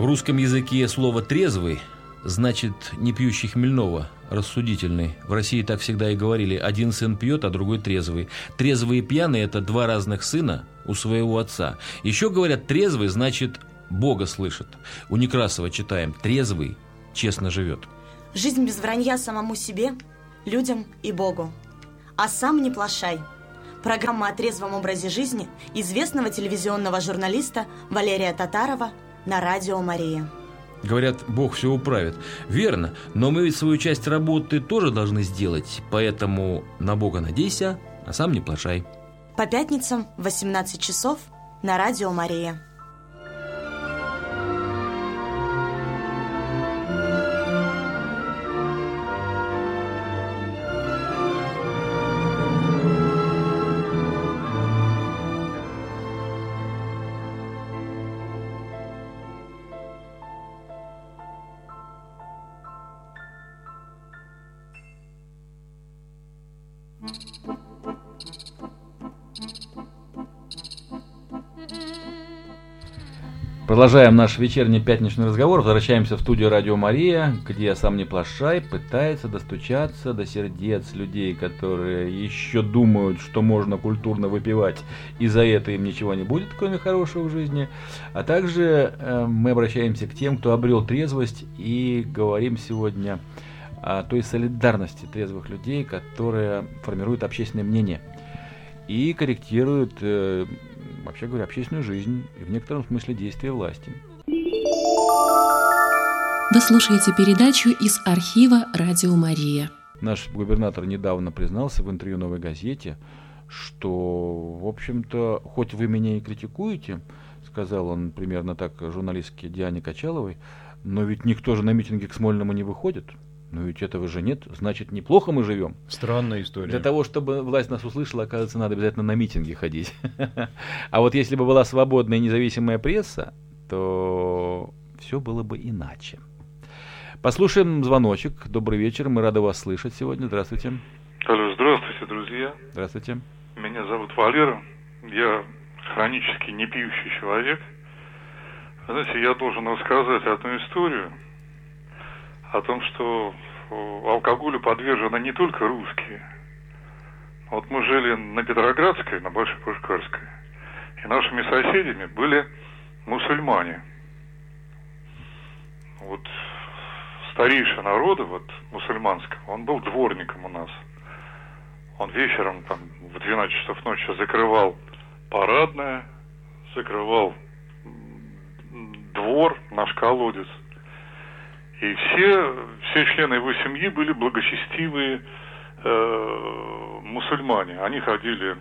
В русском языке слово «трезвый» значит не пьющий хмельного, рассудительный. В России так всегда и говорили. Один сын пьет, а другой трезвый. Трезвый и пьяный – это два разных сына у своего отца. Еще говорят, трезвый значит Бога слышит. У Некрасова читаем «трезвый честно живет». Жизнь без вранья самому себе, людям и Богу. А сам не плашай. Программа о трезвом образе жизни известного телевизионного журналиста Валерия Татарова на радио «Мария». Говорят, Бог все управит. Верно, но мы ведь свою часть работы тоже должны сделать, поэтому на Бога надейся, а сам не плашай. По пятницам в 18 часов на радио «Мария». Продолжаем наш вечерний пятничный разговор. Возвращаемся в студию Радио Мария, где сам не плашай пытается достучаться до сердец людей, которые еще думают, что можно культурно выпивать, и за это им ничего не будет, кроме хорошего в жизни. А также э, мы обращаемся к тем, кто обрел трезвость, и говорим сегодня о той солидарности трезвых людей, которая формирует общественное мнение и корректирует э, вообще говоря, общественную жизнь и в некотором смысле действия власти. Вы слушаете передачу из архива «Радио Мария». Наш губернатор недавно признался в интервью «Новой газете», что, в общем-то, хоть вы меня и критикуете, сказал он примерно так журналистке Диане Качаловой, но ведь никто же на митинги к Смольному не выходит. Но ведь этого же нет, значит, неплохо мы живем. Странная история. Для того, чтобы власть нас услышала, оказывается, надо обязательно на митинги ходить. А вот если бы была свободная и независимая пресса, то все было бы иначе. Послушаем звоночек. Добрый вечер, мы рады вас слышать сегодня. Здравствуйте. Алло, здравствуйте, друзья. Здравствуйте. Меня зовут Валера. Я хронически не пьющий человек. Знаете, я должен рассказать одну историю – о том, что алкоголю подвержены не только русские. Вот мы жили на Петроградской, на Большой Пушкарской, и нашими соседями были мусульмане. Вот старейший народа, вот мусульманского, он был дворником у нас. Он вечером там в 12 часов ночи закрывал парадное, закрывал двор, наш колодец – и все, все члены его семьи были благочестивые э, мусульмане. Они ходили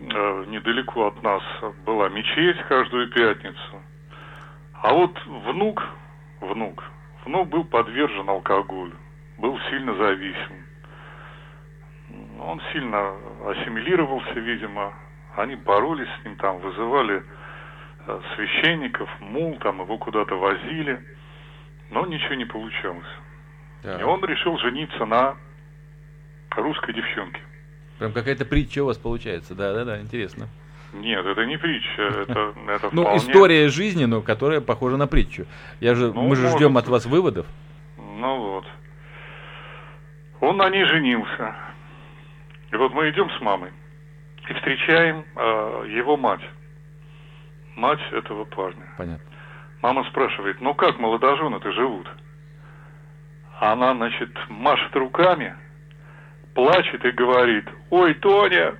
э, недалеко от нас, была мечеть каждую пятницу. А вот внук, внук, внук был подвержен алкоголю, был сильно зависим. Он сильно ассимилировался, видимо. Они боролись с ним, там вызывали э, священников, мул, там его куда-то возили – но ничего не получалось. Да. И он решил жениться на русской девчонке. Прям какая-то притча у вас получается, да-да-да, интересно. Нет, это не притча, это, это Ну, история жизни, но которая похожа на притчу. Я же, ну, мы же ждем от вас выводов. Ну вот. Он на ней женился. И вот мы идем с мамой и встречаем э, его мать. Мать этого парня. Понятно. Мама спрашивает, ну как молодожены-то живут? Она, значит, машет руками, плачет и говорит, ой, Тоня,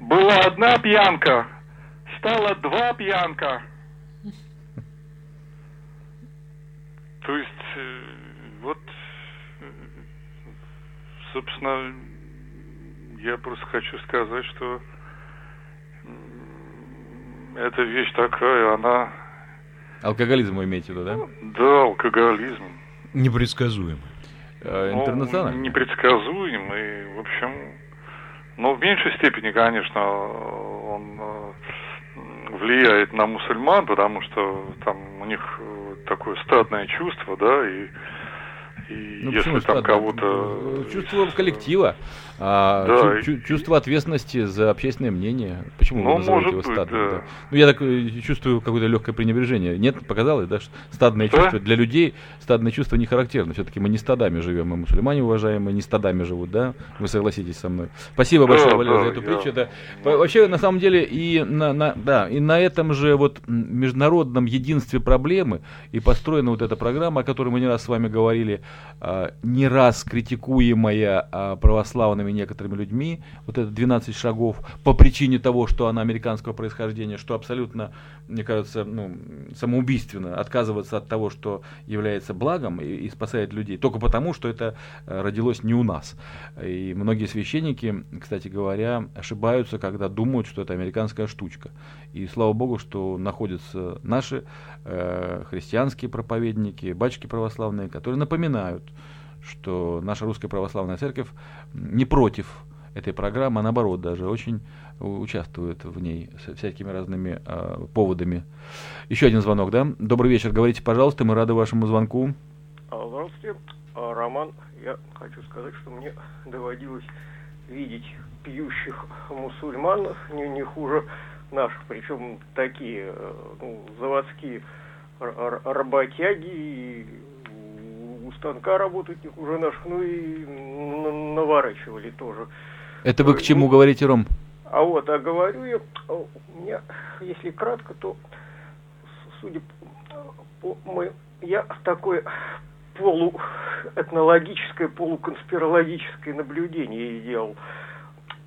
была одна пьянка, стало два пьянка. То есть, э, вот, собственно, я просто хочу сказать, что эта вещь такая, она... Алкоголизм вы имеете в виду, да? Да, алкоголизм. Непредсказуемый. Э, интернациональный? Ну, непредсказуемый, в общем... Но в меньшей степени, конечно, он э, влияет на мусульман, потому что там у них такое стадное чувство, да, и И Ну, если там кого-то... Э, Чувство коллектива, а, Да, чу- чу- чувство ответственности за общественное мнение. Почему Ну, вы называете его стадным? да. Ну, я так э, чувствую какое-то легкое пренебрежение. Нет, показалось, да, что стадное Да? чувство для людей, стадное чувство не характерно. Все-таки мы не стадами живем, мы мусульмане уважаемые, не стадами живут, да? Вы согласитесь со мной. Спасибо Да, большое, Валерий, да, за эту я- притчу. По- вообще, на самом деле, и на, на- да, и на этом же вот международном единстве проблемы и построена вот эта программа, о которой мы не раз с вами говорили, а, не раз критикуемая а, православными некоторыми людьми, вот это 12 шагов по причине того, что она американского происхождения, что абсолютно, мне кажется, ну, самоубийственно отказываться от того, что является благом и, и спасает людей, только потому, что это э, родилось не у нас. И многие священники, кстати говоря, ошибаются, когда думают, что это американская штучка. И слава богу, что находятся наши э, христианские проповедники, батюшки православные, которые напоминают, что наша русская православная церковь не против этой программы, а наоборот даже очень участвует в ней с всякими разными э, поводами. Еще один звонок, да? Добрый вечер, говорите, пожалуйста, мы рады вашему звонку. Здравствуйте, А, Роман. Я хочу сказать, что мне доводилось видеть пьющих мусульман не, не хуже наших, причем такие э, ну, заводские работяги, и у- станка работают не хуже наших, ну и наворачивали тоже. Это вы к чему говорите, Ром? А вот, а говорю я, а, у меня, если кратко, то, судя по, мо- я такое полуэтнологическое, полуконспирологическое наблюдение сделал.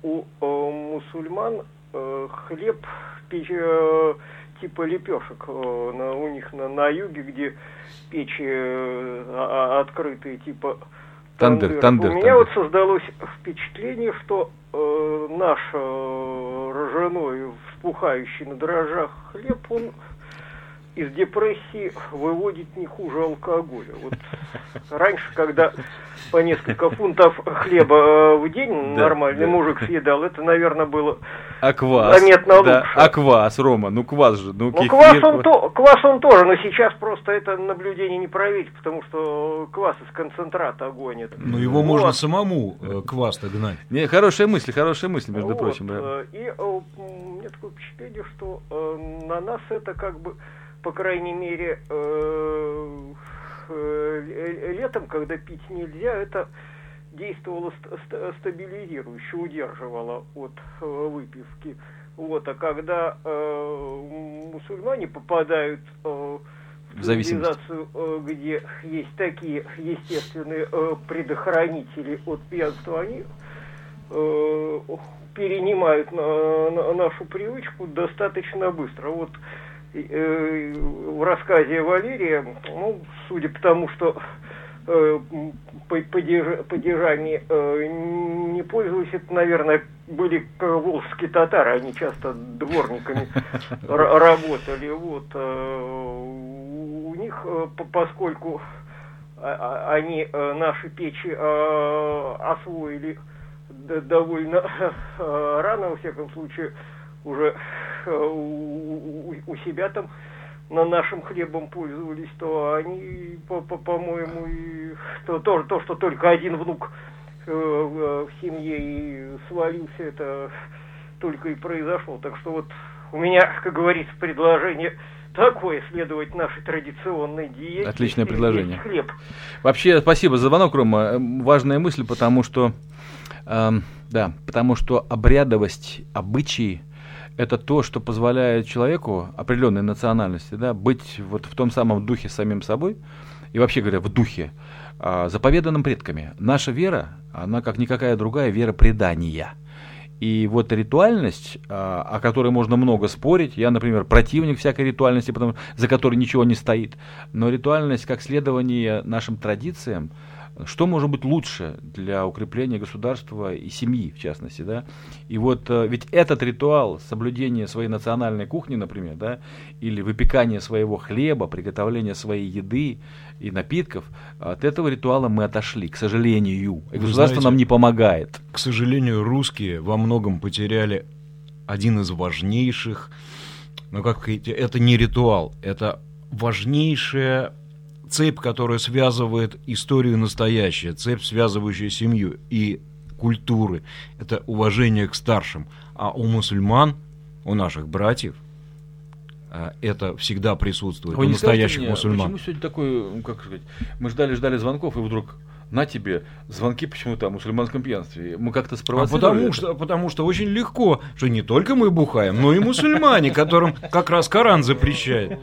У э, мусульман э, хлеб печь, э, типа лепешек э, на, у них на, на юге, где печи э, а- а- открытые, типа Тандыр, тандыров. тандыр, У меня вот тандыр. создалось впечатление, что э, наш э, ржаной, вспухающий на дрожжах хлеб, он из депрессии выводит не хуже алкоголя. Вот раньше, когда по несколько фунтов хлеба э, в день Да, нормальный да. мужик съедал, это, наверное, было... А квас? Заметно да. лучше. А квас, Рома, ну квас же, ну, Ну, кефир. квас он, то, квас он тоже, но сейчас просто это наблюдение не проверить, потому что квас из концентрата гонит. Но его Вот. можно самому э, квас-то гнать. Не, хорошая мысль, хорошая мысль, между Вот, прочим. да. э, И э, у меня такое впечатление, что э, на нас это как бы, по крайней мере, э, э, летом, когда пить нельзя, это действовало ст- ст- стабилизирующе, удерживало от э, выпивки. Вот, а когда э, мусульмане попадают э, В цивилизацию, э, где есть такие естественные э, предохранители от пьянства, они э, перенимают на- на- нашу привычку достаточно быстро. Вот э, в рассказе Валерия, ну, судя по тому, что э, падежами э, не пользовались, это, наверное, были э, волжские татары, они часто дворниками работали. Вот, э, у них, э, по- поскольку а- а- они э, наши печи э, освоили довольно э, рано, во всяком случае, уже э, у, у- у себя там на нашим хлебом пользовались, то они, по- по- по-моему, и то, то, то, что только один внук э, в в семье и свалился, это только и произошло. Так что вот у меня, как говорится, предложение такое, следовать нашей традиционной диете. Отличное предложение. Хлеб. Вообще, спасибо за звонок, Рома. Эм, Важная мысль, потому что, эм, да, потому что обрядовость, обычаи это то, что позволяет человеку определенной национальности, да, быть вот в том самом духе самим собой и вообще говоря, в духе, а, заповеданным предками. Наша вера, она как никакая другая вера предания. И вот ритуальность, а, о которой можно много спорить, я, например, противник всякой ритуальности, потому, за которой ничего не стоит, но ритуальность как следование нашим традициям, что может быть лучше для укрепления государства и семьи, в частности, да? И вот э, ведь этот ритуал соблюдения своей национальной кухни, например, да, или выпекания своего хлеба, приготовления своей еды и напитков, от этого ритуала мы отошли, к сожалению. И Вы государство знаете, нам не помогает. К сожалению, русские во многом потеряли один из важнейших, ну как это не ритуал, это важнейшее цепь, которая связывает историю настоящее, цепь, связывающая семью и культуры. Это уважение к старшим. А у мусульман, у наших братьев, а, это всегда присутствует Вы у настоящих мне, мусульман. Почему сегодня такой, ну, как сказать, мы ждали-ждали звонков, и вдруг на тебе звонки почему-то о мусульманском пьянстве. Мы как-то А спровоцировали потому это? что, потому что очень легко, что не только мы бухаем, но и мусульмане, которым как раз Коран запрещает.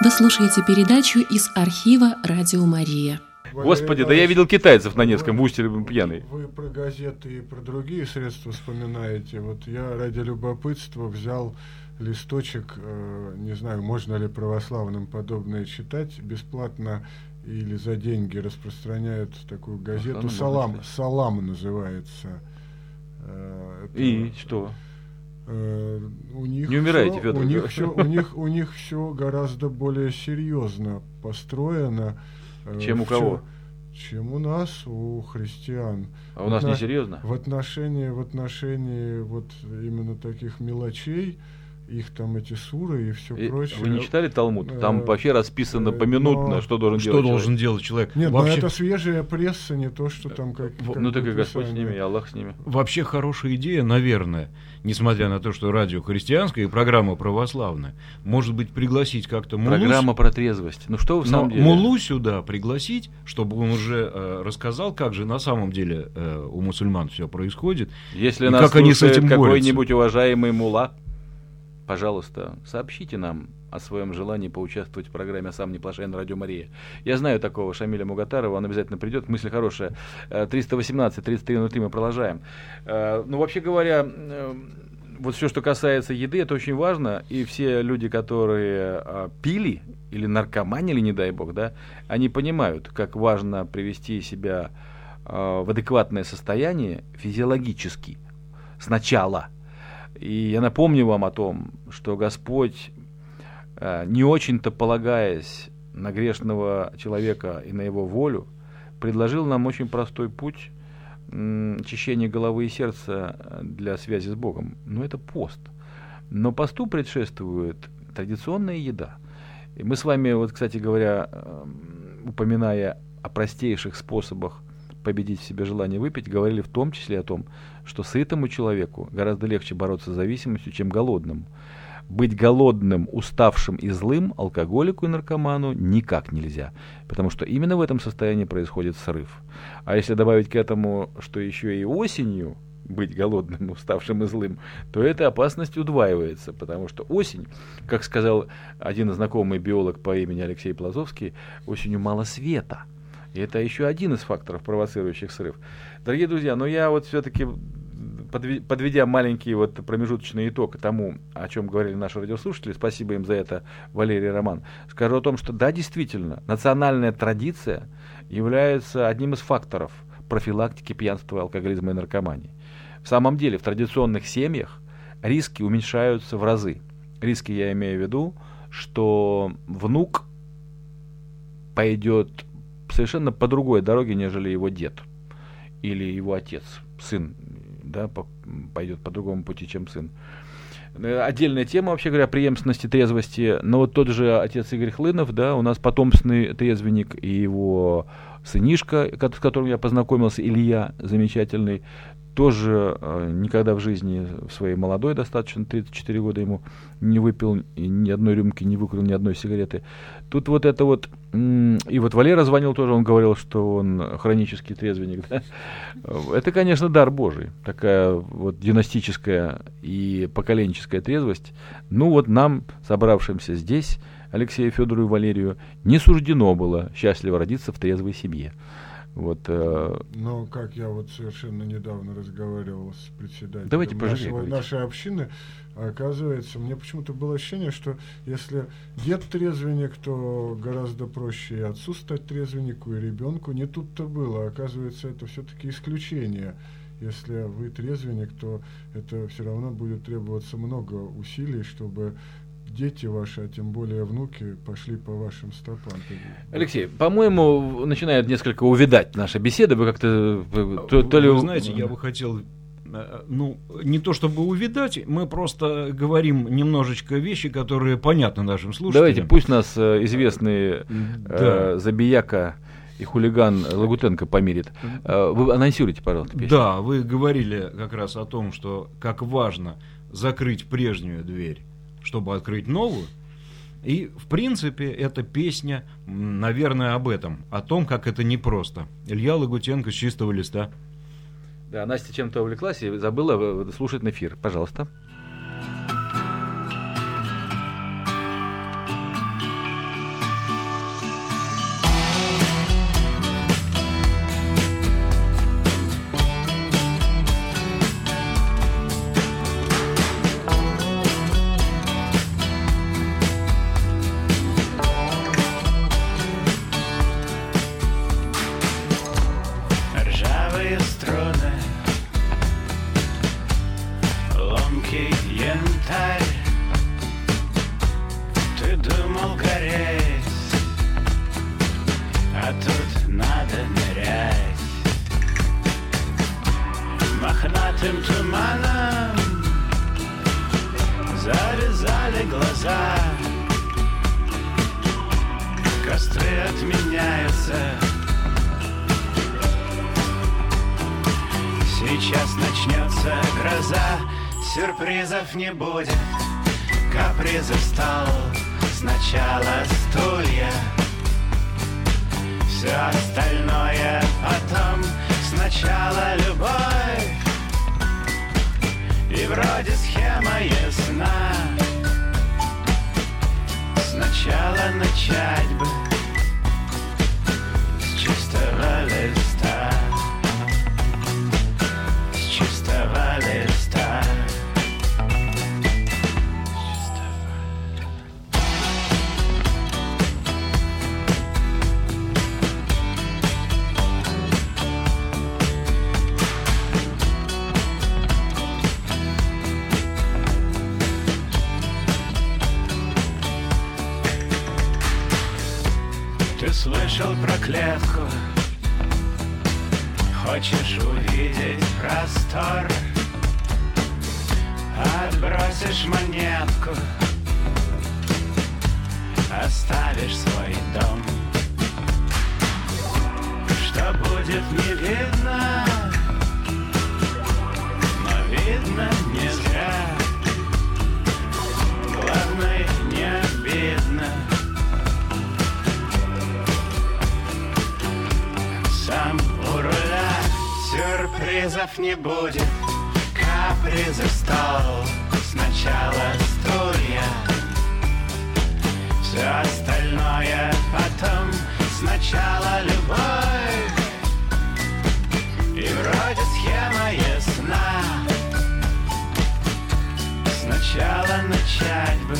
Вы слушаете передачу из архива «Радио Мария». Господи, да я видел китайцев на Невском в устье пьяный. Вы про газеты и про другие средства вспоминаете. Вот я ради любопытства взял листочек, э, не знаю, можно ли православным подобное читать, бесплатно или за деньги распространяют такую газету. Салам. Салам называется. Э, это, И что? Э, у них Не умирайте, всё- Фёдор у них все, у них у них все гораздо более серьезно построено. э, Чем у в кого? Чем у нас, у христиан. А у нас на- не серьезно? В отношении, в отношении вот именно таких мелочей, их там эти суры и все И прочее. Вы не читали Талмуд? Там Э, вообще расписано э, поминутно, но- что должен Что делать должен человек. делать человек? Нет, но вообще, это свежая пресса, не то, что там как... Как Ну так и Господь с ними, и Аллах с ними. вообще хорошая идея, наверное, несмотря на то, что радио христианское и программа православная, может быть пригласить как-то Мулу, Программа про трезвость. Ну что вы в но самом деле? Мулу сюда пригласить, чтобы он уже э, рассказал, как же на самом деле э, у мусульман все происходит. Если И нас как они с этим какой-нибудь уважаемый мула, пожалуйста, сообщите нам о своем желании поучаствовать в программе «Сам не плашай» на Радио Мария. Я знаю такого Шамиля Мугатарова, он обязательно придет, мысль хорошая. Э, 318 3303 мы продолжаем. Э, Ну, вообще говоря, э, вот все, что касается еды, это очень важно, и все люди, которые э, пили или наркоманили, не дай бог, да, они понимают, как важно привести себя э, в адекватное состояние физиологически сначала. И я напомню вам о том, что Господь, э, не очень-то полагаясь на грешного человека и на его волю, предложил нам очень простой путь очищения головы и сердца э, для связи с Богом. Но это пост. Но посту предшествует традиционная еда. И мы с вами, вот, кстати говоря, эм, упоминая о простейших способах победить в себе желание выпить, говорили в том числе о том, что сытому человеку гораздо легче бороться с зависимостью, чем голодному. Быть голодным, уставшим и злым алкоголику и наркоману никак нельзя, потому что именно в этом состоянии происходит срыв. А если добавить к этому, что еще и осенью быть голодным, уставшим и злым, то эта опасность удваивается, потому что осень, как сказал один знакомый биолог по имени Алексей Плазовский, осенью мало света. И это еще один из факторов, провоцирующих срыв. Дорогие друзья, но я вот все-таки, подведя маленький вот промежуточный итог тому, о чем говорили наши радиослушатели, спасибо им за это, Валерий Роман, скажу о том, что да, действительно, национальная традиция является одним из факторов профилактики пьянства, алкоголизма и наркомании. В самом деле, в традиционных семьях риски уменьшаются в разы. Риски я имею в виду, что внук пойдет совершенно по другой дороге, нежели его дед или его отец, сын, да, по, пойдет по другому пути, чем сын. Э, Отдельная тема, вообще говоря, преемственности трезвости. Но вот тот же отец Игорь Хлынов, да, у нас потомственный трезвенник, и его сынишка, с которым я познакомился, Илья, замечательный, тоже э, никогда в жизни, в своей молодой достаточно, 34 года ему, не выпил ни одной рюмки, не выкурил ни одной сигареты. Тут вот это вот, и вот Валера звонил тоже, он говорил, что он хронический трезвенник. Да? Это, конечно, дар Божий, такая вот династическая и поколенческая трезвость. Ну вот нам, собравшимся здесь, Алексею Федору и Валерию, не суждено было счастливо родиться в трезвой семье. Вот, э, Но как я вот совершенно недавно разговаривал с председателем Давайте поживее нашего, нашей общины, оказывается, мне почему-то было ощущение, что если дед трезвенник, то гораздо проще и отцу стать трезвеннику, и ребенку. Не тут-то было. Оказывается, это все-таки исключение. Если вы трезвенник, то это все равно будет требоваться много усилий, чтобы дети ваши, а тем более внуки, пошли по вашим стопам. Алексей, по-моему, начинает несколько увидать наша беседа. Вы как-то... э, То, то ли... Вы знаете, я бы хотел э, ну, не то чтобы увидать, мы просто говорим немножечко вещи, которые понятны нашим слушателям. Давайте, пусть нас э, известный Да. э, забияка и хулиган Лагутенко помирит. Э, вы анонсируйте, пожалуйста, песню. Да, вы говорили как раз о том, что как важно закрыть прежнюю дверь, чтобы открыть новую. И, в принципе, эта песня, наверное, об этом, о том, как это непросто. Илья Лагутенко с чистого листа. Да, Настя чем-то увлеклась и забыла э, слушать эфир. Пожалуйста. Сюрпризов не слышал про клетку Хочешь увидеть простор? Отбросишь монетку. Оставишь свой дом. Что будет не видно. Но видно не зря. Главное не обидно сам у руля Сюрпризов не будет. Капризы стол Сначала стулья. Все остальное потом. Сначала любовь. И вроде схема ясна. Сначала начать бы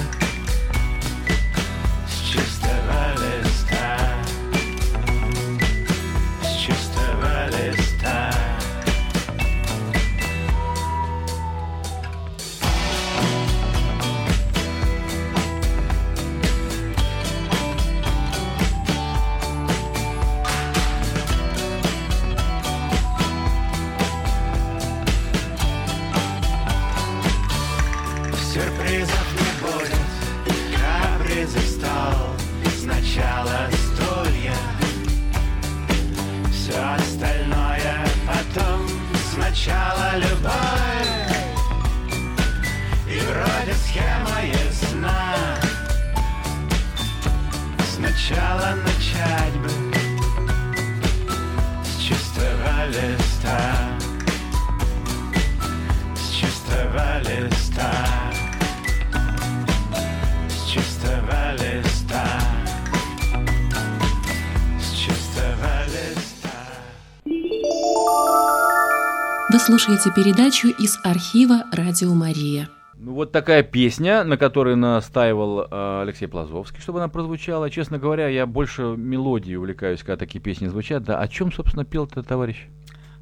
слушаете передачу из архива «Радио Мария». Ну, вот такая песня, на которой настаивал э, Алексей Плазовский, чтобы она прозвучала. Честно говоря, я больше мелодии увлекаюсь, когда такие песни звучат. Да, о чем, собственно, пел этот товарищ?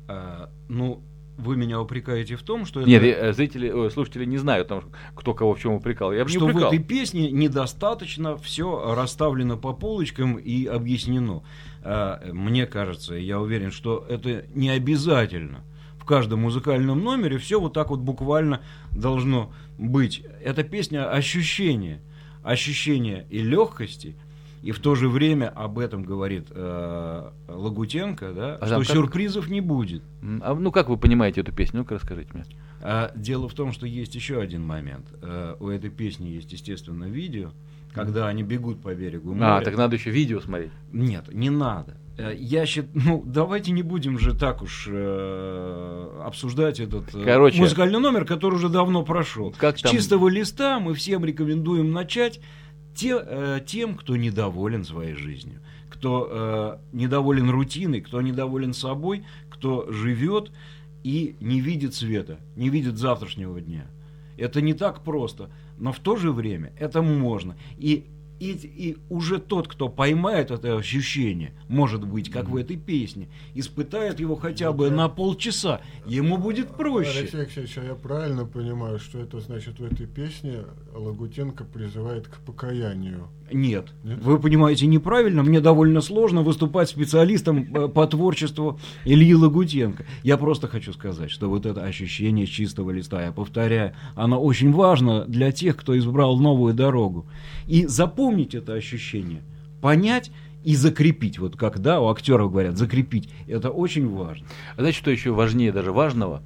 А, ну, вы меня упрекаете в том, что это... Нет, зрители, слушатели не знают, там, кто кого в чем упрекал. Я бы не что в упрекал. этой песне недостаточно все расставлено по полочкам и объяснено. А, Мне кажется, я уверен, что это не обязательно в каждом музыкальном номере все вот так вот буквально должно быть. Эта песня ощущение, ощущение и легкости, и в то же время об этом говорит э, Лагутенко, да, А что там как- сюрпризов не будет. А, ну, как вы понимаете эту песню? Ну-ка, расскажите мне. А дело в том, что есть еще один момент. Э, у этой песни есть, естественно, видео, когда они бегут по берегу моря. А, так надо еще видео смотреть. Нет, не надо. Э, Я считаю, ну давайте не будем же так уж э, обсуждать этот э, Короче. музыкальный номер, который уже давно прошел. Как С там- чистого листа мы всем рекомендуем начать те, э, тем, кто недоволен своей жизнью, кто э, недоволен рутиной, кто недоволен собой, кто живет и не видит света, не видит завтрашнего дня. Это не так просто, но в то же время это можно. И, и, и уже тот, кто поймает это ощущение, может быть, как в этой песне, испытает его хотя бы на полчаса, ему будет проще. Алексей Алексеевич, а я правильно понимаю, что это значит в этой песне Лагутенко призывает к покаянию? Нет. Вы понимаете неправильно. Мне довольно сложно выступать специалистом э, по творчеству Ильи Лагутенко. Я просто хочу сказать, что вот это ощущение чистого листа, я повторяю, оно очень важно для тех, кто избрал новую дорогу. И запомнить это ощущение, понять и закрепить. Вот как, да, у актеров говорят, закрепить. Это очень важно. А знаете, что еще важнее даже важного?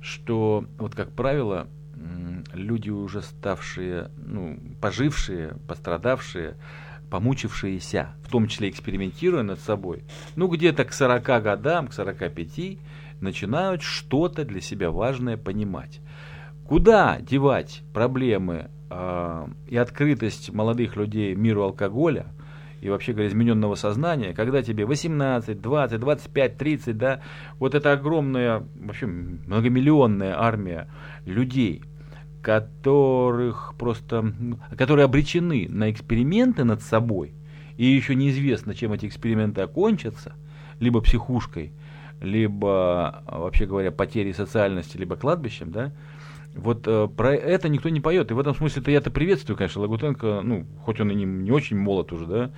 Что, вот как правило, люди уже ставшие, ну, пожившие, пострадавшие, помучившиеся, в том числе экспериментируя над собой, ну, где-то к 40 годам, к 45, начинают что-то для себя важное понимать. Куда девать проблемы а, и открытость молодых людей миру алкоголя и вообще говоря, измененного сознания, когда тебе 18, 20, 25, 30, да, вот эта огромная, вообще многомиллионная армия людей, которых просто, которые обречены на эксперименты над собой, и еще неизвестно, чем эти эксперименты окончатся, либо психушкой, либо, вообще говоря, потерей социальности, либо кладбищем, да, вот э, про это никто не поет. И в этом смысле-то я-то приветствую, конечно, Лагутенко, ну, хоть он и не, не очень молод уже, да,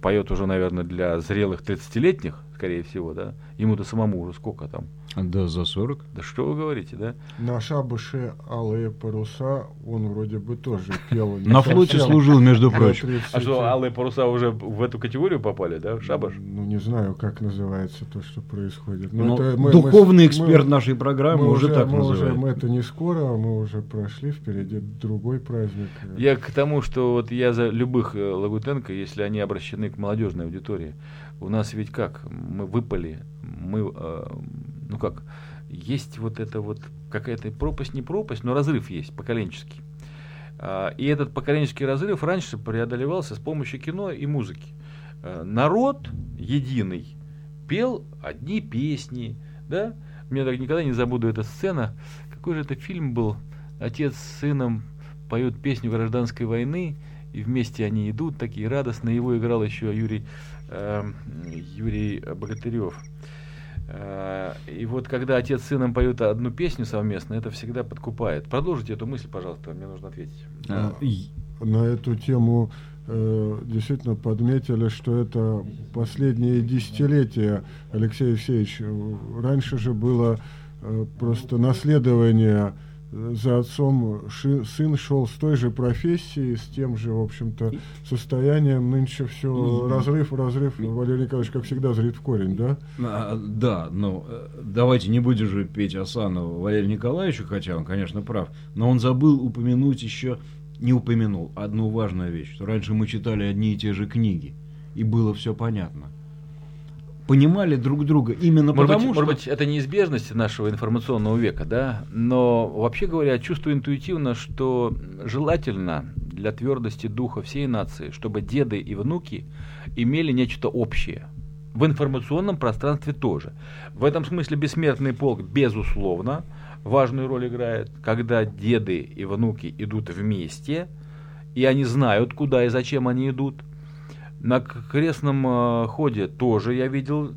поет уже, наверное, для зрелых 30-летних, скорее всего, да. Ему-то самому уже сколько там? Да, за 40. Да что вы говорите, да? На шабаше алые паруса он вроде бы тоже пел. На флоте служил, между прочим. 30. А что, алые паруса уже в эту категорию попали, да, шабаш? Ну, не знаю, как называется то, что происходит. Но Ну, это мы- духовный мы- эксперт мы- нашей программы мы уже так мы уже, называет. мы это не скоро, мы уже прошли, впереди другой праздник. Я к тому, что вот я за любых э, Лагутенко, если они обращены к молодежной аудитории. У нас ведь как, мы выпали, мы, э, ну как, есть вот это вот какая-то пропасть, не пропасть, но разрыв есть поколенческий. А, И этот поколенческий разрыв раньше преодолевался с помощью кино и музыки. Э, Народ единый пел одни песни, да? Мне так никогда не забуду эта сцена. Какой же это фильм был? Отец с сыном поют песню гражданской войны, и вместе они идут такие радостные. Его играл еще Юрий, эм, Юрий Богатырев. Э, И вот когда отец с сыном поют одну песню совместно, это всегда подкупает. Продолжите эту мысль, пожалуйста, мне нужно ответить. А, и- На эту тему э, действительно подметили, что это последние десятилетия, Алексей Алексеевич. э, Раньше же было э, просто наследование э, за отцом ши- сын шел с той же профессией, с тем же, в общем-то, состоянием. Нынче все разрыв, разрыв. Валерий Николаевич, как всегда, зрит в корень, да? А, Да, но э, давайте не будем же петь Асанова Валерию Николаевичу, хотя он, конечно, прав, но он забыл упомянуть еще, не упомянул одну важную вещь, что раньше мы читали одни и те же книги, и было все понятно. Понимали друг друга именно Может, потому, быть, что... может быть, это неизбежность нашего информационного века, да, но вообще говоря, чувствую интуитивно, что желательно для твердости духа всей нации, чтобы деды и внуки имели нечто общее. В информационном пространстве тоже. В этом смысле бессмертный полк, безусловно, важную роль играет, когда деды и внуки идут вместе, и они знают, куда и зачем они идут. На крестном э, ходе тоже я видел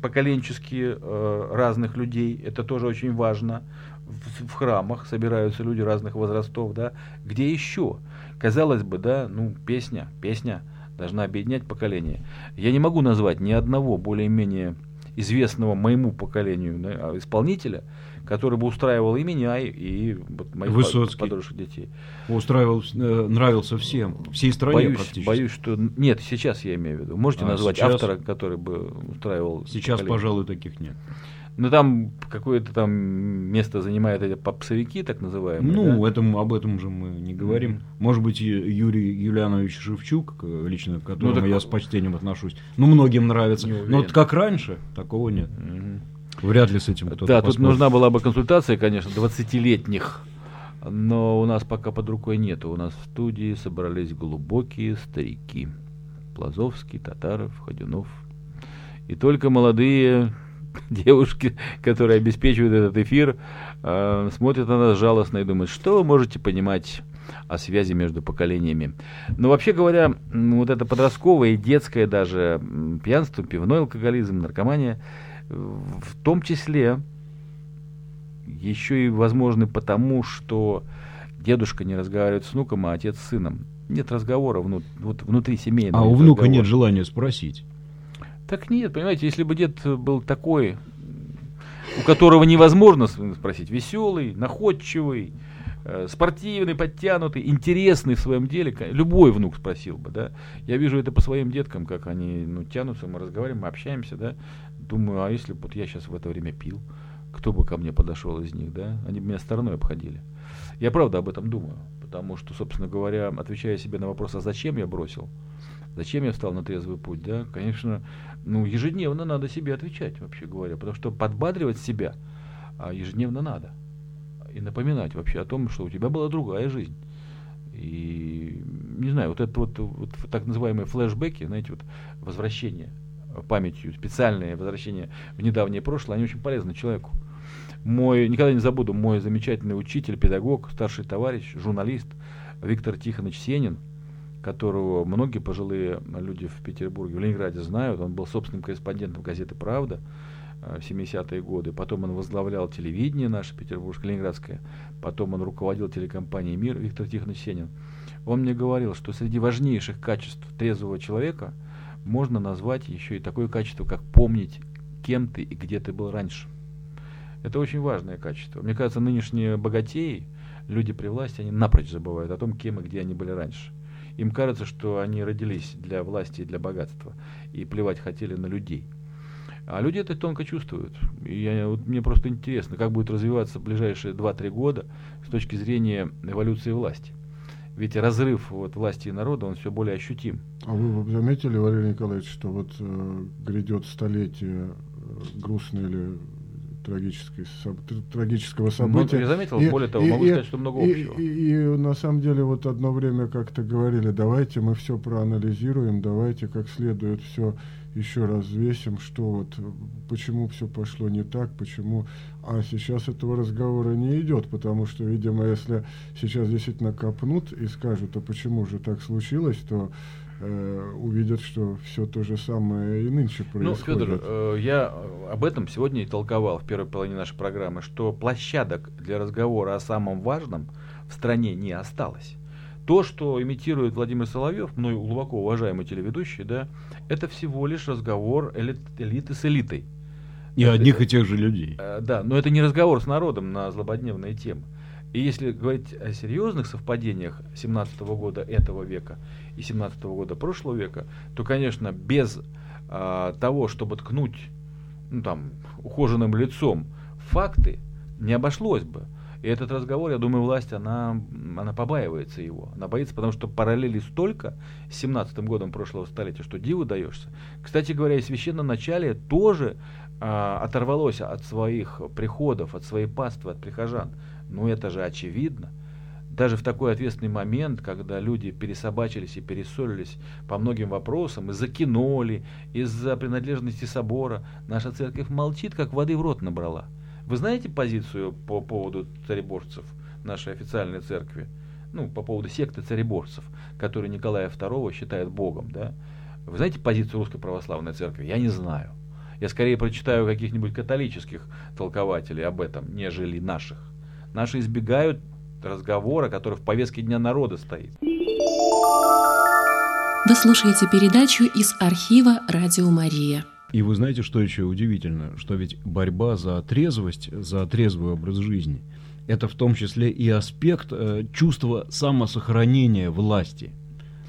поколенчески э, разных людей. Это тоже очень важно. В, в храмах собираются люди разных возрастов, да. Где еще? Казалось бы, да, ну, песня, песня должна объединять поколение. Я не могу назвать ни одного более-менее известного моему поколению да, исполнителя, который бы устраивал и меня, и, и вот моих Высоцкий. подружек детей. Устраивал, э, нравился всем, всей стране Боюсь, практически. боюсь, что... Нет, сейчас я имею в виду. Можете А, назвать сейчас? автора, который бы устраивал... Сейчас, поколение? пожалуй, таких нет. Ну, там какое-то там место занимают эти попсовики, так называемые. Ну, да? этом, об этом же мы не говорим. Может быть, Юрий Юлианович Шевчук, к- лично к которому так- я с почтением отношусь, ну, многим нравится. Но вот как раньше, такого нет. Мгм. Вряд ли с этим кто-то Да, тут поспорит. нужна была бы консультация, конечно, 20-летних. Но у нас пока под рукой нету. У нас в студии собрались глубокие старики. Плазовский, Татаров, Ходюнов. И только молодые девушки, которые обеспечивают этот эфир, э, смотрят на нас жалостно и думают, что вы можете понимать о связи между поколениями. Но вообще говоря, вот это подростковое и детское даже пьянство, пивной алкоголизм, наркомания, в том числе еще и возможны потому, что дедушка не разговаривает с внуком, а отец с сыном. Нет разговора вну- вот внутри семейного. А у внука разговора. нет желания спросить. Так нет, понимаете, если бы дед был такой, у которого невозможно спросить, веселый, находчивый, э, спортивный, подтянутый, интересный в своем деле, любой внук спросил бы, да. Я вижу это по своим деткам, как они, ну, тянутся, мы разговариваем, мы общаемся, да. Думаю, а если бы вот я сейчас в это время пил, кто бы ко мне подошел из них, да? Они бы меня стороной обходили. Я правда об этом думаю, потому что, собственно говоря, отвечая себе на вопрос, а зачем я бросил, Зачем я встал на трезвый путь, да? Конечно, ну, ежедневно надо себе отвечать, вообще говоря, потому что подбадривать себя а, ежедневно надо. И напоминать вообще о том, что у тебя была другая жизнь. И, не знаю, вот это вот, вот так называемые флешбеки, знаете, вот возвращение памятью, специальное возвращение в недавнее прошлое, они очень полезны человеку. Мой, никогда не забуду, мой замечательный учитель, педагог, старший товарищ, журналист Виктор Тихонович Сенин, которого многие пожилые люди в Петербурге, в Ленинграде знают. Он был собственным корреспондентом газеты «Правда» э, в 70-е годы. Потом он возглавлял телевидение наше петербургское, ленинградское. Потом он руководил телекомпанией «Мир» Виктор Тихонович Сенин. Он мне говорил, что среди важнейших качеств трезвого человека можно назвать еще и такое качество, как помнить, кем ты и где ты был раньше. Это очень важное качество. Мне кажется, нынешние богатеи, люди при власти, они напрочь забывают о том, кем и где они были раньше. Им кажется, что они родились для власти и для богатства, и плевать хотели на людей. А люди это тонко чувствуют. И я, вот, мне просто интересно, как будет развиваться ближайшие 2-3 года с точки зрения эволюции власти. Ведь разрыв вот, власти и народа, он все более ощутим. А вы заметили, Валерий Николаевич, что вот э, грядет столетие э, грустной или трагической, трагического события. я заметил, И- более того, и- могу и- сказать, что много и- общего. И, и на самом деле вот одно время как-то говорили, давайте мы все проанализируем, давайте как следует все еще раз взвесим, что вот, э, почему все пошло не так, почему... А сейчас этого разговора не идет, потому что, видимо, если сейчас действительно копнут и скажут, а почему же так случилось, то э, увидят, что все то же самое и нынче Ну, происходит. Федор, э, я э, об этом сегодня и толковал в первой половине нашей программы, что площадок для разговора о самом важном в стране не осталось. То, что имитирует Владимир Соловьев, мной глубоко уважаемый телеведущий, да, это всего лишь разговор элит- элиты с элитой. И Это- одних и тех же людей. Э, Да, но это не разговор с народом на злободневные темы. И если говорить о серьезных совпадениях 17 года этого века и 17 года прошлого века, то, конечно, без а, того, чтобы ткнуть ну, там, ухоженным лицом факты, не обошлось бы. И этот разговор, я думаю, власть, она, она побаивается его. Она боится, потому что параллели столько с 17 годом прошлого столетия, что диву даешься. Кстати говоря, и священное начале тоже а, оторвалось от своих приходов, от своей паствы, от прихожан. Ну это же очевидно. Даже в такой ответственный момент, когда люди пересобачились и перессорились по многим вопросам, из-за киноли, из-за принадлежности собора, наша церковь молчит, как воды в рот набрала. Вы знаете позицию по поводу цаrebорцев нашей официальной церкви? Ну, по поводу секты цаrebорцев, которые Николая II считает богом, да? Вы знаете позицию Русской Православной Церкви? Я не знаю. Я скорее прочитаю каких-нибудь католических толкователей об этом, нежели наших. Наши избегают разговора, который в повестке дня народа стоит. Вы слушаете передачу из архива «Радио Мария». И вы знаете, что еще удивительно? Что ведь борьба за трезвость, за трезвый образ жизни, это в том числе и аспект э, чувства самосохранения власти.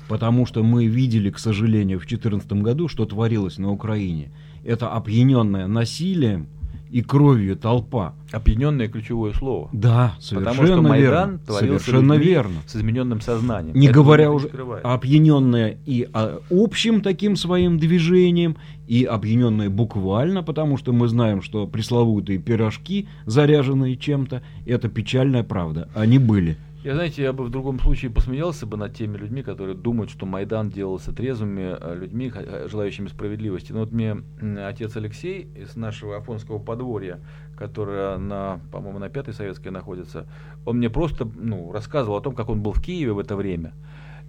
Потому что мы видели, к сожалению, в 2014 году, что творилось на Украине. Это опьяненное насилием и кровью толпа. Опьяненное ключевое слово. Да, совершенно Потому что Майдан верно. творился Совершенно верно. с измененным сознанием. Не Этого говоря уже опьяненная и а, общим таким своим движением, и опьяненная буквально, потому что мы знаем, что пресловутые пирожки, заряженные чем-то, это печальная правда. Они были. Я, знаете, я бы в другом случае посмеялся бы над теми людьми, которые думают, что Майдан делался трезвыми э, людьми, э, желающими справедливости. Но вот мне отец Алексей из нашего Афонского подворья, которое на, по-моему, на Пятой Советской находится, он мне просто ну, рассказывал о том, как он был в Киеве в это время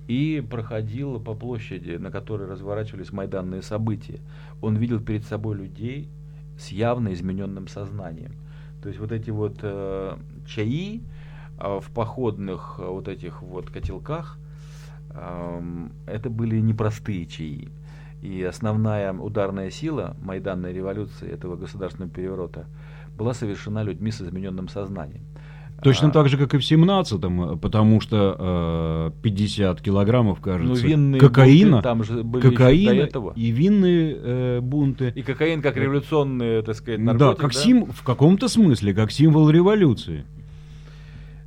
и проходил по площади, на которой разворачивались майданные события. Он видел перед собой людей с явно измененным сознанием. То есть вот эти вот э, чаи, в походных а, вот этих вот котелках это были непростые чаи. И основная ударная сила майданной революции, этого государственного переворота, была совершена людьми с измененным сознанием. Точно А, так же, как и в 17-м, потому что э, 50 килограммов, ну, кажется, винные кокаина, бунты там же были кокаина до этого. и винные э, бунты. И кокаин как революционный, так сказать, да, наркотик. как сим, в каком-то смысле, как символ революции.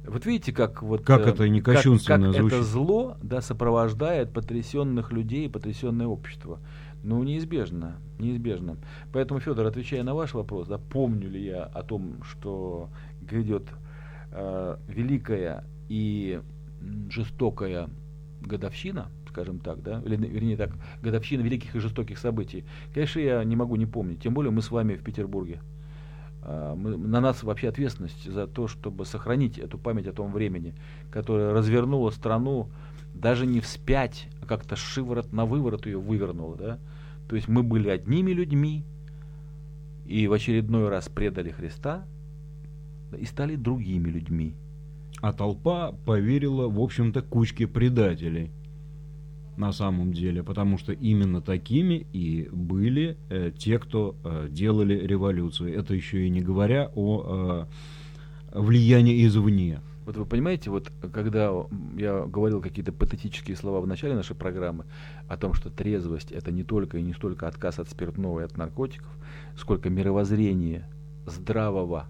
Вот видите, как вот Как э, это не как- кощунственно как, это звучит. зло, да, сопровождает потрясенных людей, потрясенное общество. Ну, неизбежно, неизбежно. Поэтому, Федор, отвечая на ваш вопрос, да, помню ли я о том, что грядет э, великая и жестокая годовщина, скажем так, да, или, вернее так, годовщина великих и жестоких событий. Конечно, я не могу не помнить. Тем более мы с вами в Петербурге. А, мы- на нас вообще ответственность за то, чтобы сохранить эту память о том времени, которое развернуло страну даже не вспять, а как-то шиворот на выворот ее вывернуло. Да? То есть мы были одними людьми и в очередной раз предали Христа и стали другими людьми. А толпа поверила, в общем-то, кучке предателей. На самом деле, потому что именно такими и были э, те, кто э, делали революцию. Это еще и не говоря о э, влиянии извне. Вот вы понимаете, вот когда я говорил какие-то патетические слова в начале нашей программы о том, что трезвость это не только и не столько отказ от спиртного и от наркотиков, сколько мировоззрение здравого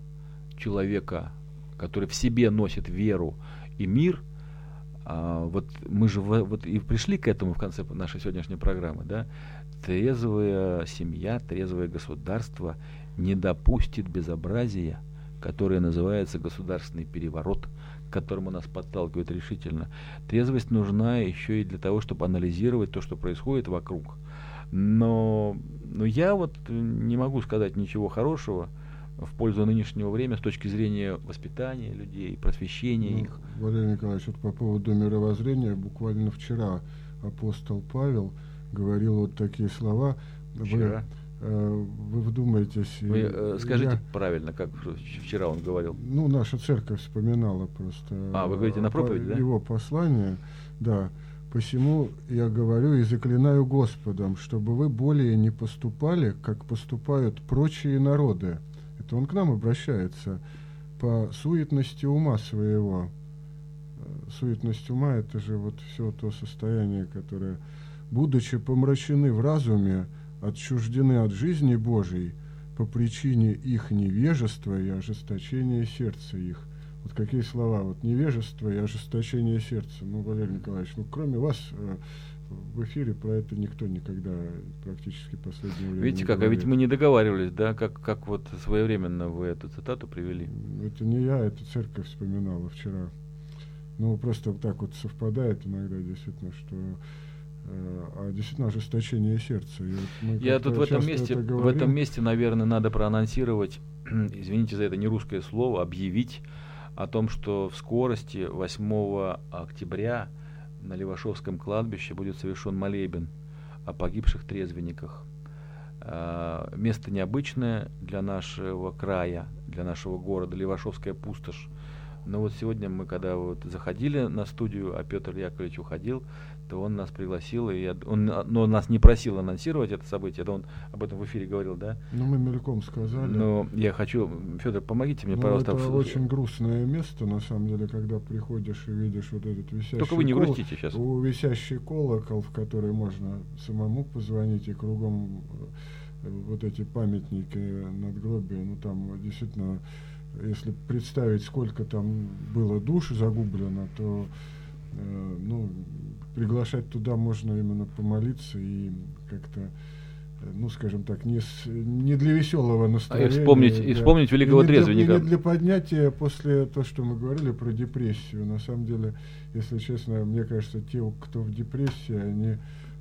человека, который в себе носит веру и мир, а, вот мы же в- вот и пришли к этому в конце нашей сегодняшней программы, да? Трезвая семья, трезвое государство не допустит безобразия, которое называется государственный переворот, к которому нас подталкивает решительно. Трезвость нужна еще и для того, чтобы анализировать то, что происходит вокруг. Но, но я вот не могу сказать ничего хорошего в пользу нынешнего времени с точки зрения воспитания людей, просвещения Ну, их. Валерий Николаевич, вот по поводу мировоззрения, буквально вчера апостол Павел говорил вот такие слова. Вы, Вчера. э, вы вдумаетесь. и Вы э, скажите я- правильно, как вчера он говорил. ну, наша церковь вспоминала просто. А, вы говорите на по- проповеди, да? Его послание, да. Посему я говорю и заклинаю Господом, чтобы вы более не поступали, как поступают прочие народы. Это он к нам обращается по суетности ума своего. Э, Суетность ума это же вот все то состояние, которое, будучи помрачены в разуме, отчуждены от жизни Божией по причине их невежества и ожесточения сердца их. Вот какие слова, вот невежество и ожесточение сердца. Ну, Валерий Николаевич, ну кроме вас э, в эфире про это никто никогда практически в последнее время Видите как, а ведь говорит. мы не договаривались, да, как, как вот своевременно вы эту цитату привели. Это не я, это церковь вспоминала вчера. Ну, просто вот так вот совпадает иногда, действительно, что э, а действительно ожесточение сердца. И вот Я тут в этом месте, это в говорим. этом месте, наверное, надо проанонсировать, извините за это не русское слово, объявить о том, что в скорости 8 октября на Левашовском кладбище будет совершен молебен о погибших трезвенниках. А, Место необычное для нашего края, для нашего города, Левашовская пустошь. Но вот сегодня мы, когда вот заходили на студию, а Петр Яковлевич уходил, то он нас пригласил, и я- он, но он нас не просил анонсировать это событие, это он об этом в эфире говорил, да? Ну, мы мельком сказали. Но я хочу, Федор, помогите мне, Ну, пожалуйста. это в- очень грустное место, на самом деле, когда приходишь и видишь вот этот висящий Только вы не грустите сейчас. У висящий колокол, в который можно самому позвонить, и кругом э, вот эти памятники надгробия, ну там действительно, если представить, сколько там было душ загублено, то э, ну, приглашать туда можно именно помолиться и как-то э, ну, скажем так, не, с- не для веселого настроения. А вспомнить- и да. вспомнить великого И не для- трезвенника. и не для поднятия после того, что мы говорили про депрессию. На самом деле, если честно, мне кажется, те, кто в депрессии, они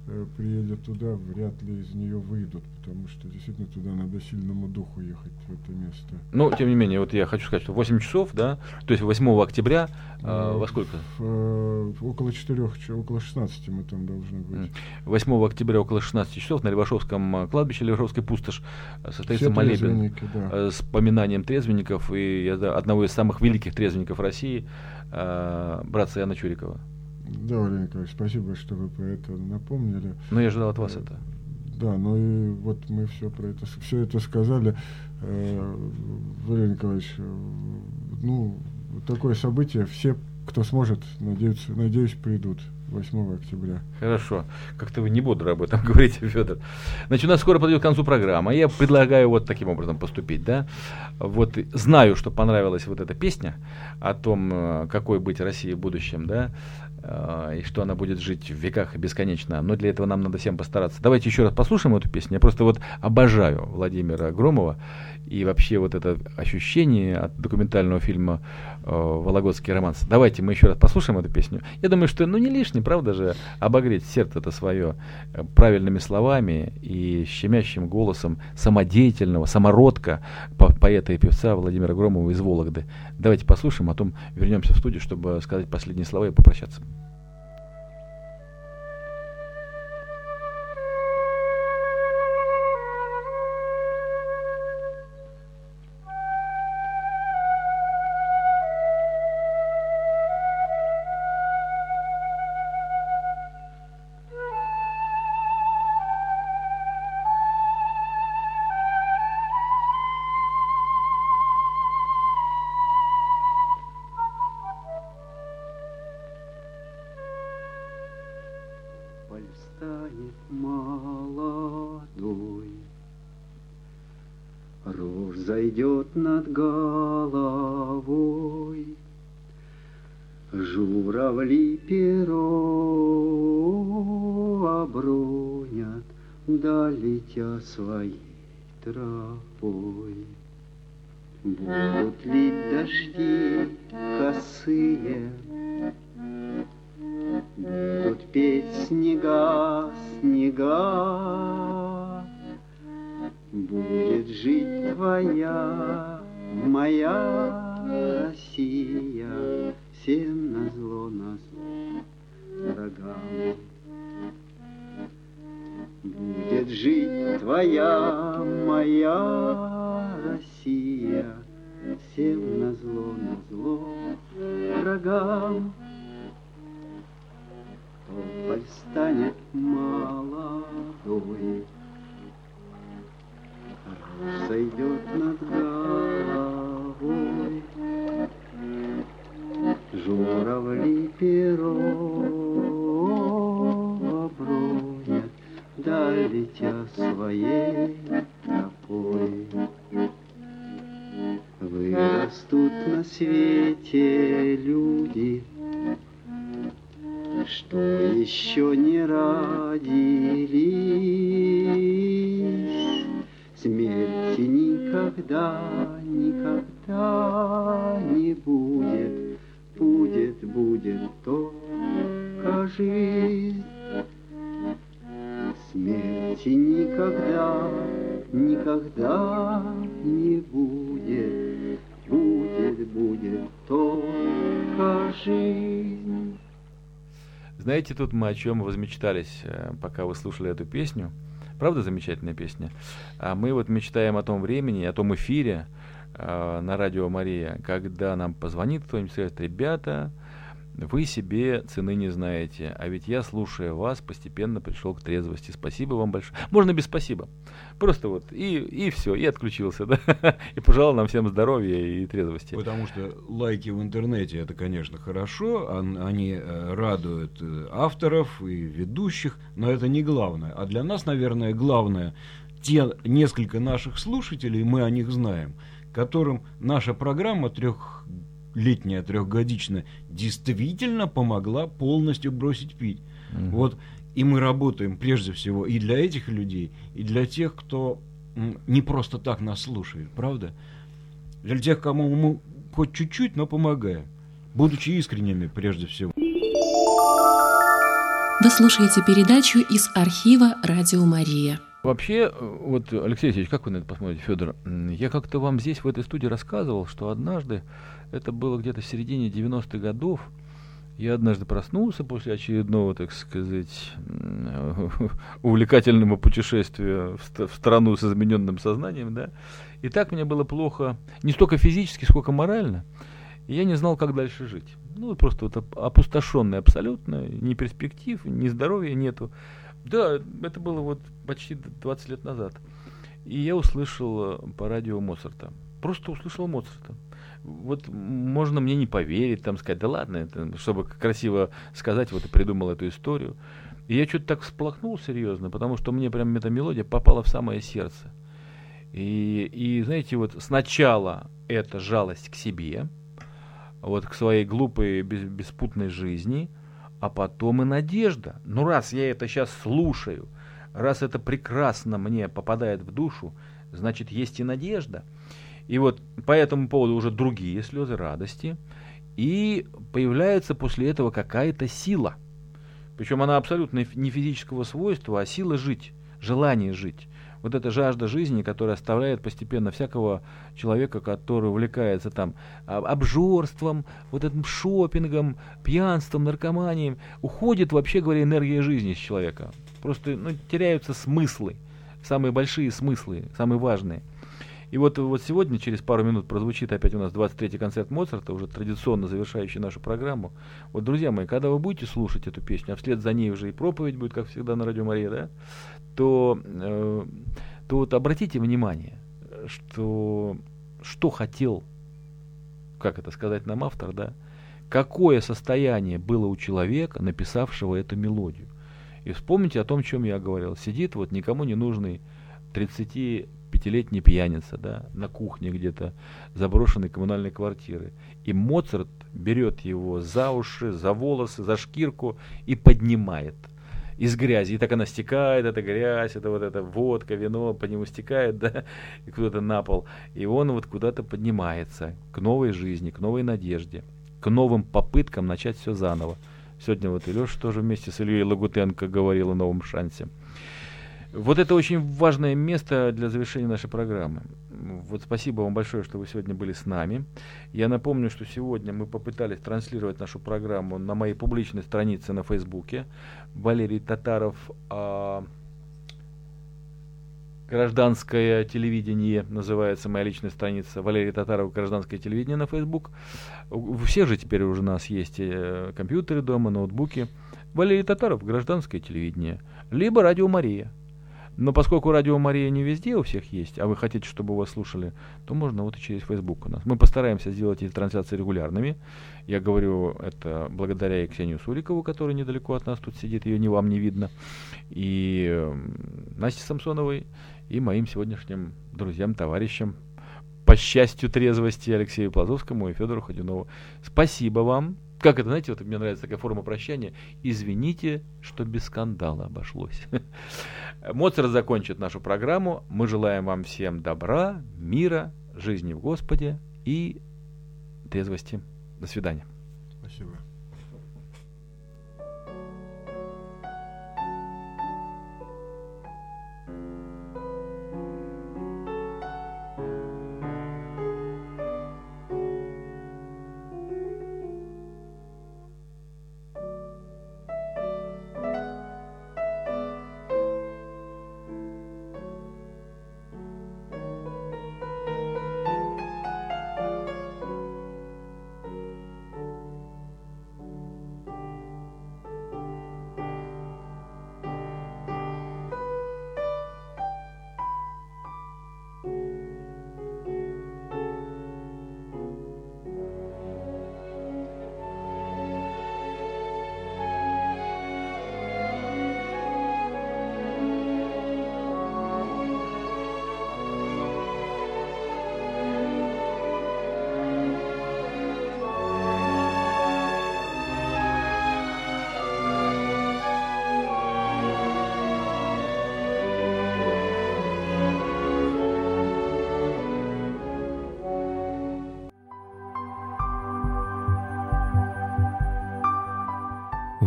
э, приедут туда, вряд ли из нее выйдут, потому что действительно туда надо сильному духу ехать, в это место. Но, тем не менее, вот я хочу сказать, что 8 часов, да, то есть 8 октября, а, Э, во сколько? в, э, около 4, около 16 мы там должны быть. М. 8 октября около 16 часов на Левашовском а, кладбище Левашовской пустошь а, состоится Все молебен да. э, с поминанием трезвенников и одного из самых великих трезвенников России, а, братца Яна Чурикова. Да, Валерий Николаевич, спасибо, что вы про это напомнили. Но я ожидал от вас Э, это. Да, ну и вот мы все про это, все это сказали. Э, Валерий Николаевич, э, ну, такое событие, все, кто сможет, надеюсь, надеюсь, придут 8 октября. Хорошо. Как-то вы не бодро об этом говорите, Федор. Значит, у нас скоро подойдет к концу программа. Я предлагаю вот таким образом поступить, да. Вот знаю, что понравилась вот эта песня о том, какой быть России в будущем, да, и что она будет жить в веках бесконечно. Но для этого нам надо всем постараться. Давайте еще раз послушаем эту песню. Я просто вот обожаю Владимира Громова и вообще вот это ощущение от документального фильма э, «Вологодский романс». Давайте мы еще раз послушаем эту песню. Я думаю, что ну не лишне, правда же, обогреть сердце-то свое э, правильными словами и щемящим голосом самодеятельного, самородка по- поэта и певца Владимира Громова из Вологды. Давайте послушаем, а потом вернемся в студию, чтобы сказать последние слова и попрощаться. Рожь зайдет над головой, Журавли перо обронят, Да летя своей тропой. Будут ли дожди молодой, Рожь зайдет над головой, Журавли перо обронят, Да летя своей тропой. Вырастут на свете люди, что еще не родились. Смерти никогда, Знаете, тут мы о чем возмечтались, э, пока вы слушали эту песню. Правда замечательная песня? А мы вот мечтаем о том времени, о том эфире, э, на радио Мария, когда нам позвонит кто-нибудь, скажет, ребята, вы себе цены не знаете, а ведь я, слушая вас, постепенно пришел к трезвости. Спасибо вам большое. Можно без спасибо. Просто вот, и, и все, и отключился, да. И пожелал нам всем здоровья и трезвости. Потому что лайки в интернете это, конечно, хорошо, они э, радуют э, авторов и ведущих, но это не главное. А для нас, наверное, главное те несколько наших слушателей, мы о них знаем, которым наша программа трех летняя трехгодичная действительно помогла полностью бросить пить. Угу. Вот и мы работаем прежде всего и для этих людей, и для тех, кто не просто так нас слушает, правда? Для тех, кому мы хоть чуть-чуть, но помогаем, будучи искренними прежде всего. Вы слушаете передачу из архива «Радио Мария». Вообще, вот, Алексей Алексеевич, как вы на это посмотрите, Федор? Я как-то вам здесь, в этой студии, рассказывал, что однажды это было где-то в середине 90-х годов. Я однажды проснулся после очередного, так сказать, увлекательного путешествия в, страну с измененным сознанием, да. И так мне было плохо, не столько физически, сколько морально. И я не знал, как дальше жить. Ну, просто вот опустошенный абсолютно, ни перспектив, ни здоровья нету. Да, это было вот почти 20 лет назад. И я услышал э, по радио Моцарта. Просто услышал Моцарта вот можно мне не поверить, там сказать, да ладно, это, чтобы красиво сказать, вот и придумал эту историю. И я что-то так всплакнул серьезно, потому что мне прям эта мелодия попала в самое сердце. И, и знаете, вот сначала это жалость к себе, вот к своей глупой, без, беспутной жизни, а потом и надежда. Ну, раз я это сейчас слушаю, раз это прекрасно мне попадает в душу, значит, есть и надежда. И вот по этому поводу уже другие слезы радости. И появляется после этого какая-то сила. Причем она абсолютно не физического свойства, а сила жить, желание жить. Вот эта жажда жизни, которая оставляет постепенно всякого человека, который увлекается там обжорством, вот этим шопингом, пьянством, наркоманией, уходит, вообще говоря, энергия жизни из человека. Просто ну, теряются смыслы, самые большие смыслы, самые важные – и вот, вот сегодня, через пару минут, прозвучит опять у нас 23-й концерт Моцарта, уже традиционно завершающий нашу программу. Вот, друзья мои, когда вы будете слушать эту песню, а вслед за ней уже и проповедь будет, как всегда, на Радио Мария, да, то, э, то вот обратите внимание, что, что хотел, как это сказать нам автор, да, какое состояние было у человека, написавшего эту мелодию. И вспомните о том, о чем я говорил. Сидит вот никому не нужный 30 пятилетний пьяница, да, на кухне где-то заброшенной коммунальной квартиры. И Моцарт берет его за уши, за волосы, за шкирку и поднимает из грязи. И так она стекает, эта грязь, это вот эта водка, вино по нему стекает, да, и куда-то на пол. И он вот куда-то поднимается к новой жизни, к новой надежде, к новым попыткам начать все заново. Сегодня вот Илеша тоже вместе с Ильей Лагутенко говорил о новом шансе. Вот это очень важное место для завершения нашей программы. Вот спасибо вам большое, что вы сегодня были с нами. Я напомню, что сегодня мы попытались транслировать нашу программу на моей публичной странице на Фейсбуке. Валерий Татаров, а, гражданское телевидение называется моя личная страница. Валерий Татаров, гражданское телевидение на Фейсбук. Все же теперь уже у нас есть э, компьютеры дома, ноутбуки. Валерий Татаров, гражданское телевидение. Либо радио Мария. Но поскольку радио Мария не везде у всех есть, а вы хотите, чтобы вас слушали, то можно вот и через Facebook у нас. Мы постараемся сделать эти трансляции регулярными. Я говорю это благодаря Ксению Сурикову, которая недалеко от нас тут сидит, ее ни вам не видно, и э, Насте Самсоновой, и моим сегодняшним друзьям, товарищам, по счастью трезвости Алексею Плазовскому и Федору Ходюнову. Спасибо вам как это, знаете, вот мне нравится такая форма прощания. Извините, что без скандала обошлось. Моцарт закончит нашу программу. Мы желаем вам всем добра, мира, жизни в Господе и трезвости. До свидания.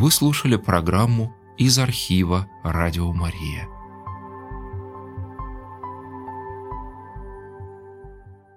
Вы слушали программу из архива «Радио Мария».